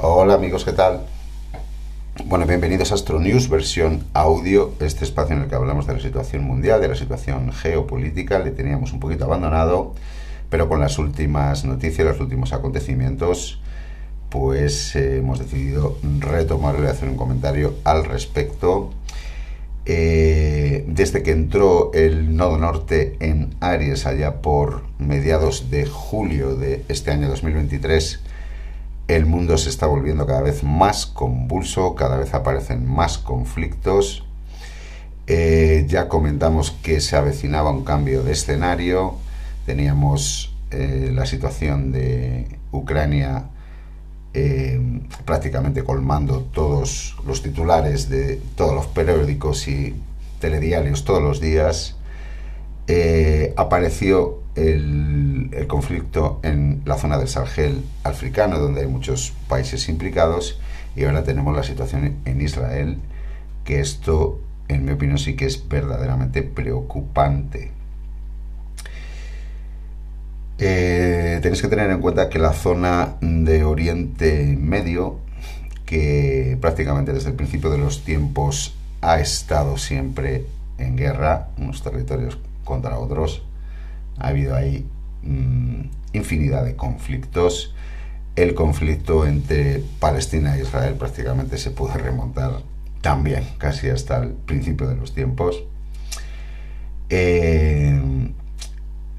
Hola amigos, ¿qué tal? Bueno, bienvenidos a Astro News, versión audio, este espacio en el que hablamos de la situación mundial, de la situación geopolítica, le teníamos un poquito abandonado, pero con las últimas noticias, los últimos acontecimientos, pues eh, hemos decidido retomarlo y hacer un comentario al respecto. Eh, desde que entró el nodo norte en Aries allá por mediados de julio de este año 2023, el mundo se está volviendo cada vez más convulso, cada vez aparecen más conflictos. Eh, ya comentamos que se avecinaba un cambio de escenario. Teníamos eh, la situación de Ucrania eh, prácticamente colmando todos los titulares de todos los periódicos y telediarios todos los días. apareció el, conflicto en la zona del Sahel africano, donde hay muchos países implicados, y ahora tenemos la situación en Israel, que esto, en mi opinión, sí que es verdaderamente preocupante. Eh, tenéis que tener en cuenta que la zona de Oriente Medio, que prácticamente desde el principio de los tiempos ha estado siempre en guerra, unos territorios contra otros, ha habido ahí mm, infinidad de conflictos. El conflicto entre Palestina e Israel prácticamente se puede remontar también casi hasta el principio de los tiempos. Eh,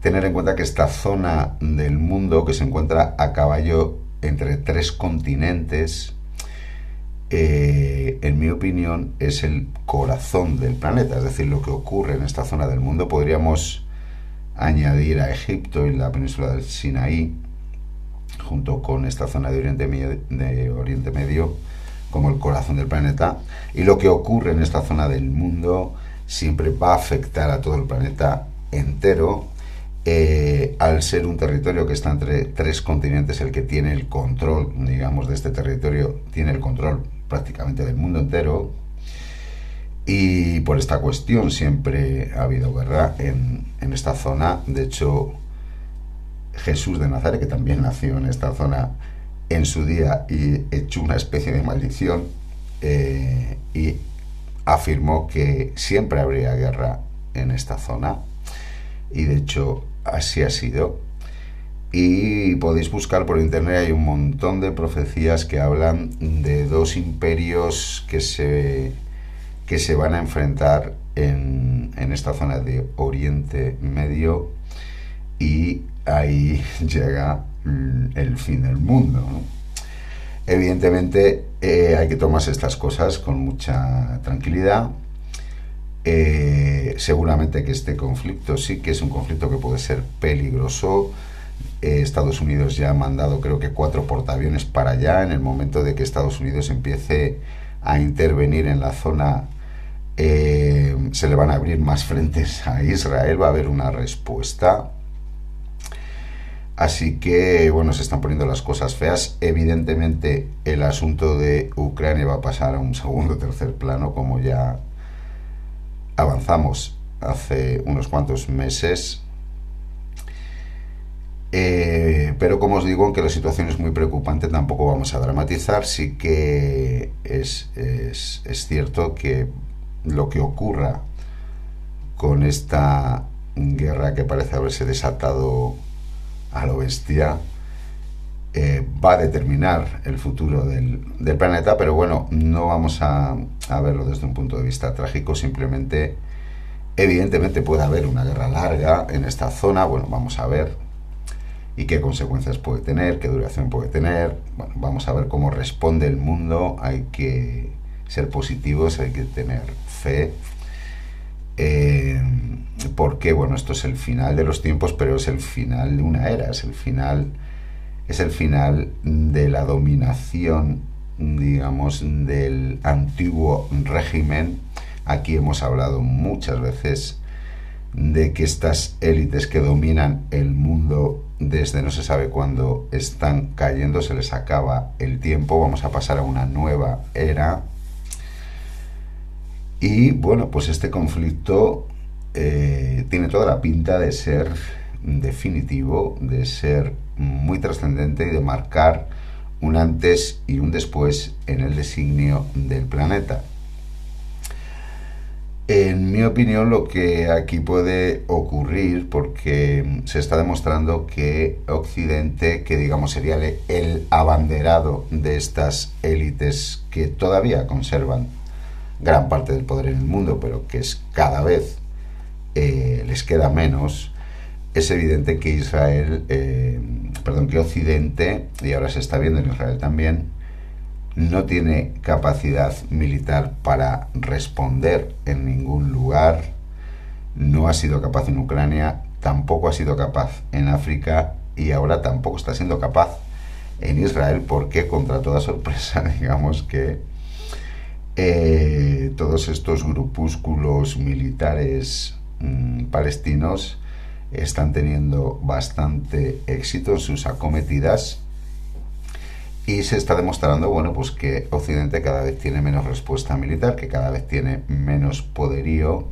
tener en cuenta que esta zona del mundo que se encuentra a caballo entre tres continentes, eh, en mi opinión, es el corazón del planeta. Es decir, lo que ocurre en esta zona del mundo podríamos añadir a Egipto y la península del Sinaí, junto con esta zona de Oriente, Medio, de Oriente Medio, como el corazón del planeta. Y lo que ocurre en esta zona del mundo siempre va a afectar a todo el planeta entero. Eh, al ser un territorio que está entre tres continentes, el que tiene el control, digamos, de este territorio, tiene el control prácticamente del mundo entero, y por esta cuestión siempre ha habido guerra en, esta zona. De hecho, Jesús de Nazaret, que también nació en esta zona en su día y echó una especie de maldición eh, y afirmó que siempre habría guerra en esta zona. Y de hecho, así ha sido. Y podéis buscar por internet, hay un montón de profecías que hablan de dos imperios que se que se van a enfrentar en, esta zona de Oriente Medio y ahí llega el fin del mundo. Evidentemente eh, hay que tomarse estas cosas con mucha tranquilidad. Eh, seguramente que este conflicto sí que es un conflicto que puede ser peligroso. Eh, Estados Unidos ya ha mandado creo que cuatro portaaviones para allá en el momento de que Estados Unidos empiece a intervenir en la zona eh, se le van a abrir más frentes a Israel, va a haber una respuesta. Así que, bueno, se están poniendo las cosas feas. Evidentemente, el asunto de Ucrania va a pasar a un segundo o tercer plano, como ya avanzamos hace unos cuantos meses. Eh, pero como os digo, aunque la situación es muy preocupante, tampoco vamos a dramatizar. Sí que es, es cierto que lo que ocurra con esta guerra que parece haberse desatado a lo bestia eh, va a determinar el futuro del, planeta, pero bueno, no vamos a, a, verlo desde un punto de vista trágico, simplemente, evidentemente puede haber una guerra larga en esta zona, bueno, vamos a ver y qué consecuencias puede tener, qué duración puede tener, bueno, vamos a ver cómo responde el mundo, hay que ser positivos, hay que tener fe, eh, porque bueno, esto es el final de los tiempos, pero es el final de una era, es el final, es el final de la dominación, digamos, del antiguo régimen. Aquí hemos hablado muchas veces de que estas élites que dominan el mundo desde no se sabe cuándo están cayendo, se les acaba el tiempo, vamos a pasar a una nueva era y bueno, pues este conflicto eh, tiene toda la pinta de ser definitivo, de ser muy trascendente y de marcar un antes y un después en el designio del planeta. En mi opinión, lo que aquí puede ocurrir, porque se está demostrando que Occidente, que digamos sería el abanderado de estas élites que todavía conservan gran parte del poder en el mundo, pero que es cada vez eh, les queda menos, es evidente que Israel, eh, perdón, que Occidente, y ahora se está viendo en Israel también, no tiene capacidad militar para responder en ningún lugar, no ha sido capaz en Ucrania, tampoco ha sido capaz en África y ahora tampoco está siendo capaz en Israel porque contra toda sorpresa digamos que eh, todos estos grupúsculos militares mm, palestinos están teniendo bastante éxito en sus acometidas y se está demostrando, bueno, pues que Occidente cada vez tiene menos respuesta militar, que cada vez tiene menos poderío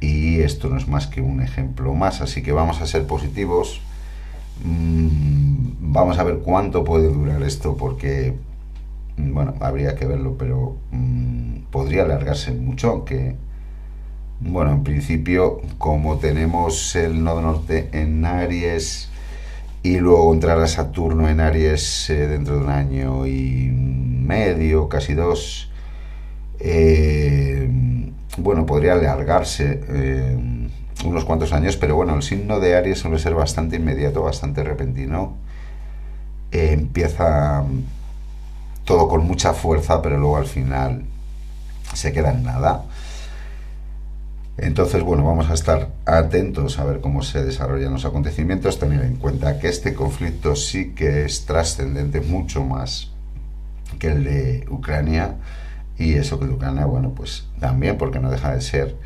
y esto no es más que un ejemplo más, así que vamos a ser positivos. Mm, vamos a ver cuánto puede durar esto porque, bueno, habría que verlo, pero mm, podría alargarse mucho, aunque, bueno, en principio, como tenemos el nodo norte en Aries, y luego entrar a Saturno en Aries eh, dentro de un año y medio, casi dos. Eh, bueno, podría alargarse eh, unos cuantos años, pero bueno, el signo de Aries suele ser bastante inmediato, bastante repentino. empieza todo con mucha fuerza, pero luego al final se queda en nada. Entonces, bueno, vamos a estar atentos a ver cómo se desarrollan los acontecimientos, tener en cuenta que este conflicto sí que es trascendente mucho más que el de Ucrania y eso que de Ucrania, bueno, pues también porque no deja de ser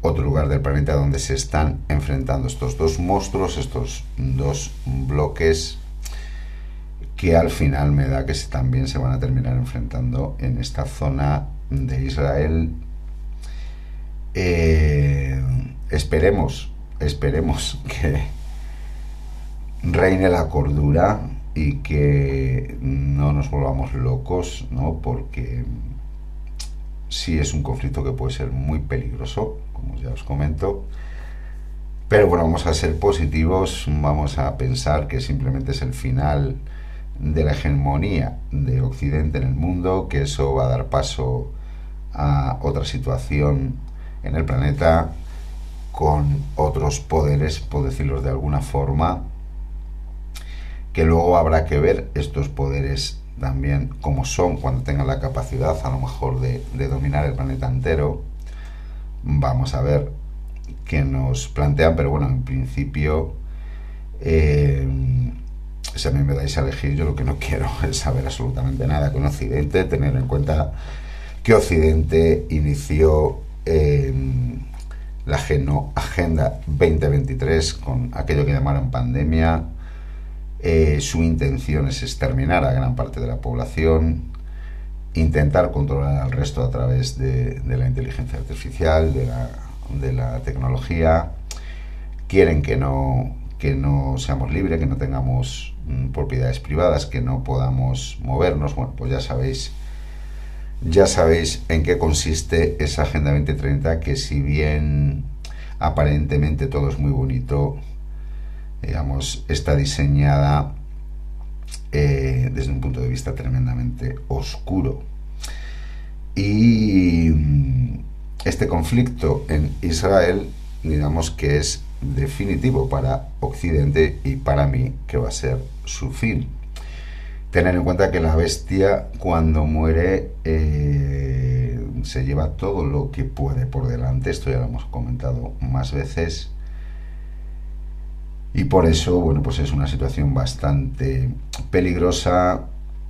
otro lugar del planeta donde se están enfrentando estos dos monstruos, estos dos bloques que al final me da que también se van a terminar enfrentando en esta zona de Israel eh, esperemos, esperemos que reine la cordura y que no nos volvamos locos, ¿no? Porque sí es un conflicto que puede ser muy peligroso, como ya os comento. Pero bueno, vamos a ser positivos, vamos a pensar que simplemente es el final de la hegemonía de Occidente en el mundo, que eso va a dar paso a otra situación en el planeta con otros poderes, por decirlo de alguna forma, que luego habrá que ver estos poderes también como son cuando tengan la capacidad a lo mejor de, dominar el planeta entero. Vamos a ver qué nos plantean, pero bueno, en principio, eh, si a mí me dais a elegir, yo lo que no quiero es saber absolutamente nada con Occidente, tener en cuenta que Occidente inició la Agenda 2023 con aquello que llamaron pandemia. Eh, su intención es exterminar a gran parte de la población, intentar controlar al resto a través de, la inteligencia artificial, de la, tecnología. Quieren que no, que no seamos libres, que no tengamos mm, propiedades privadas, que no podamos movernos. Bueno, pues ya sabéis ya sabéis en qué consiste esa Agenda 2030 que si bien aparentemente todo es muy bonito, digamos, está diseñada eh, desde un punto de vista tremendamente oscuro. Y mm, este conflicto en Israel, digamos que es definitivo para Occidente y para mí que va a ser su fin tener en cuenta que la bestia cuando muere eh, se lleva todo lo que puede por delante, esto ya lo hemos comentado más veces, y por eso, bueno, pues es una situación bastante peligrosa.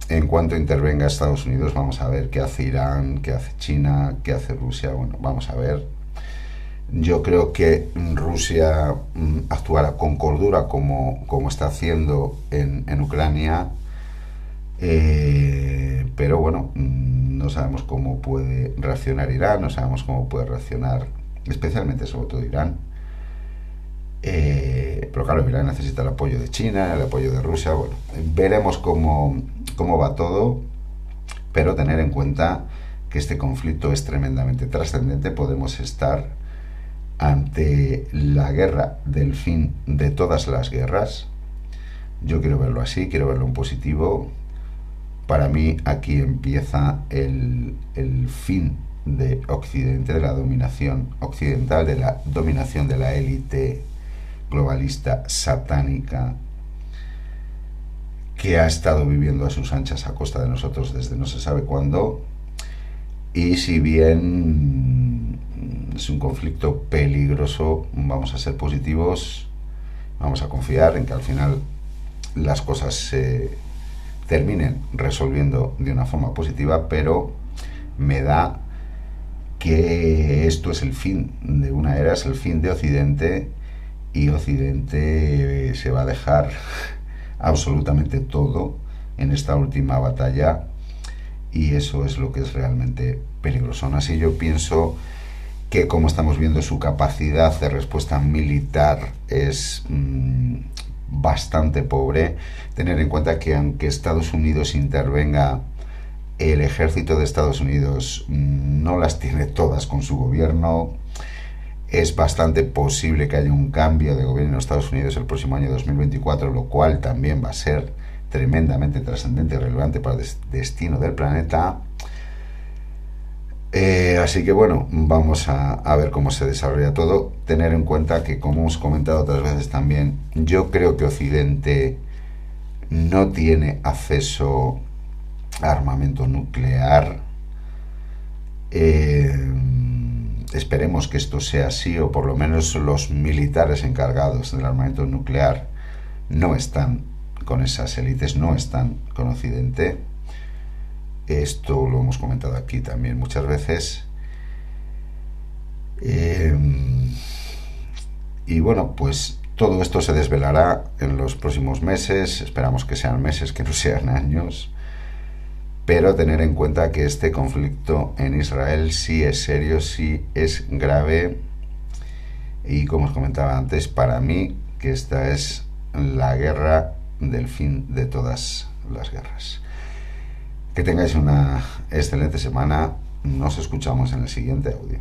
En cuanto intervenga Estados Unidos, vamos a ver qué hace Irán, qué hace China, qué hace Rusia, bueno, vamos a ver. Yo creo que Rusia mm, actuará con cordura como, como está haciendo en, en Ucrania, eh, pero bueno, mm, no sabemos cómo puede reaccionar Irán, no sabemos cómo puede reaccionar, especialmente sobre todo Irán. Eh, pero claro, Irán necesita el apoyo de China, el apoyo de Rusia. Bueno, veremos cómo, cómo va todo, pero tener en cuenta que este conflicto es tremendamente trascendente. Podemos estar ante la guerra del fin de todas las guerras. Yo quiero verlo así, quiero verlo en positivo. Para mí aquí empieza el, el fin de Occidente, de la dominación occidental, de la dominación de la élite globalista satánica que ha estado viviendo a sus anchas a costa de nosotros desde no se sabe cuándo. Y si bien es un conflicto peligroso, vamos a ser positivos, vamos a confiar en que al final las cosas se terminen resolviendo de una forma positiva, pero me da que esto es el fin de una era, es el fin de Occidente y Occidente se va a dejar absolutamente todo en esta última batalla y eso es lo que es realmente peligroso. Aún así yo pienso que como estamos viendo su capacidad de respuesta militar es mm, bastante pobre, tener en cuenta que aunque Estados Unidos intervenga, el ejército de Estados Unidos mm, no las tiene todas con su gobierno, es bastante posible que haya un cambio de gobierno en Estados Unidos el próximo año 2024, lo cual también va a ser tremendamente trascendente y relevante para el destino del planeta. Eh, así que bueno, vamos a, ver cómo se desarrolla todo. Tener en cuenta que, como hemos comentado otras veces también, yo creo que Occidente no tiene acceso a armamento nuclear. Eh, esperemos que esto sea así, o por lo menos los militares encargados del armamento nuclear no están con esas élites, no están con Occidente. Esto lo hemos comentado aquí también muchas veces. Em, y bueno, pues todo esto se desvelará en los próximos meses, esperamos que sean meses, que no sean años pero tener en cuenta que este conflicto en Israel sí es serio, sí es grave y como os comentaba antes, para mí que esta es la guerra del fin de todas las guerras. Que tengáis una excelente semana, nos escuchamos en el siguiente audio.